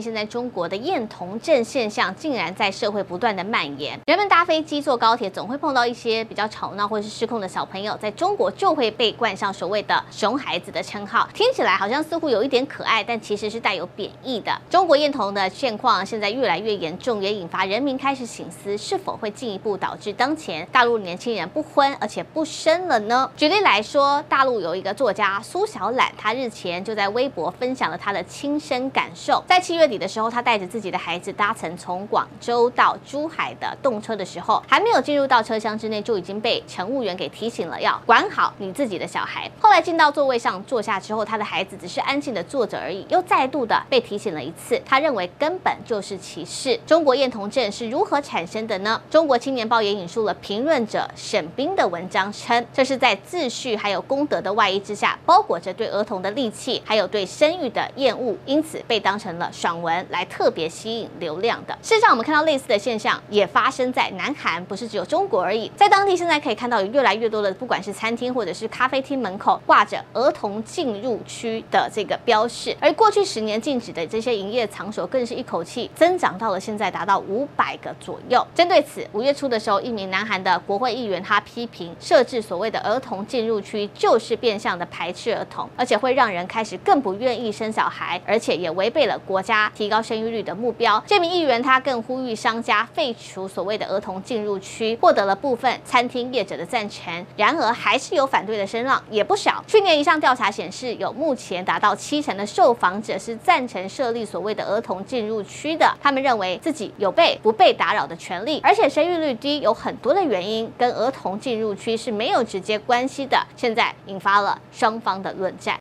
现在中国的厌童症现象竟然在社会不断的蔓延，人们搭飞机、坐高铁，总会碰到一些比较吵闹或是失控的小朋友，在中国就会被冠上所谓的“熊孩子”的称号，听起来好像似乎有一点可爱，但其实是带有贬义的。中国厌童的现况现在越来越严重，也引发人民开始醒思，是否会进一步导致当前大陆年轻人不婚而且不生了呢？举例来说，大陆有一个作家苏小懒，他日前就在微博分享了他的亲身感受，在七月。底的时候，他带着自己的孩子搭乘从广州到珠海的动车的时候，还没有进入到车厢之内，就已经被乘务员给提醒了要管好你自己的小孩。后来进到座位上坐下之后，他的孩子只是安静的坐着而已，又再度的被提醒了一次。他认为根本就是歧视。中国厌童症是如何产生的呢？中国青年报也引述了评论者沈冰的文章称，这是在秩序还有公德的外衣之下，包裹着对儿童的戾气，还有对生育的厌恶，因此被当成了爽文来特别吸引流量的。事实上，我们看到类似的现象也发生在南韩，不是只有中国而已。在当地现在可以看到有越来越多的，不管是餐厅或者是咖啡厅门口挂着儿童进入区的这个标示，而过去十年禁止的这些营业场所更是一口气增长到了现在达到五百个左右。针对此，五月初的时候，一名南韩的国会议员他批评设置所谓的儿童进入区就是变相的排斥儿童，而且会让人开始更不愿意生小孩，而且也违背了国家提高。生育率的目标，这名议员他更呼吁商家废除所谓的儿童进入区，获得了部分餐厅业者的赞成。然而，还是有反对的声浪也不少。去年一项调查显示，有目前达到七成的受访者是赞成设立所谓的儿童进入区的。他们认为自己有被不被打扰的权利，而且生育率低有很多的原因跟儿童进入区是没有直接关系的。现在引发了双方的论战。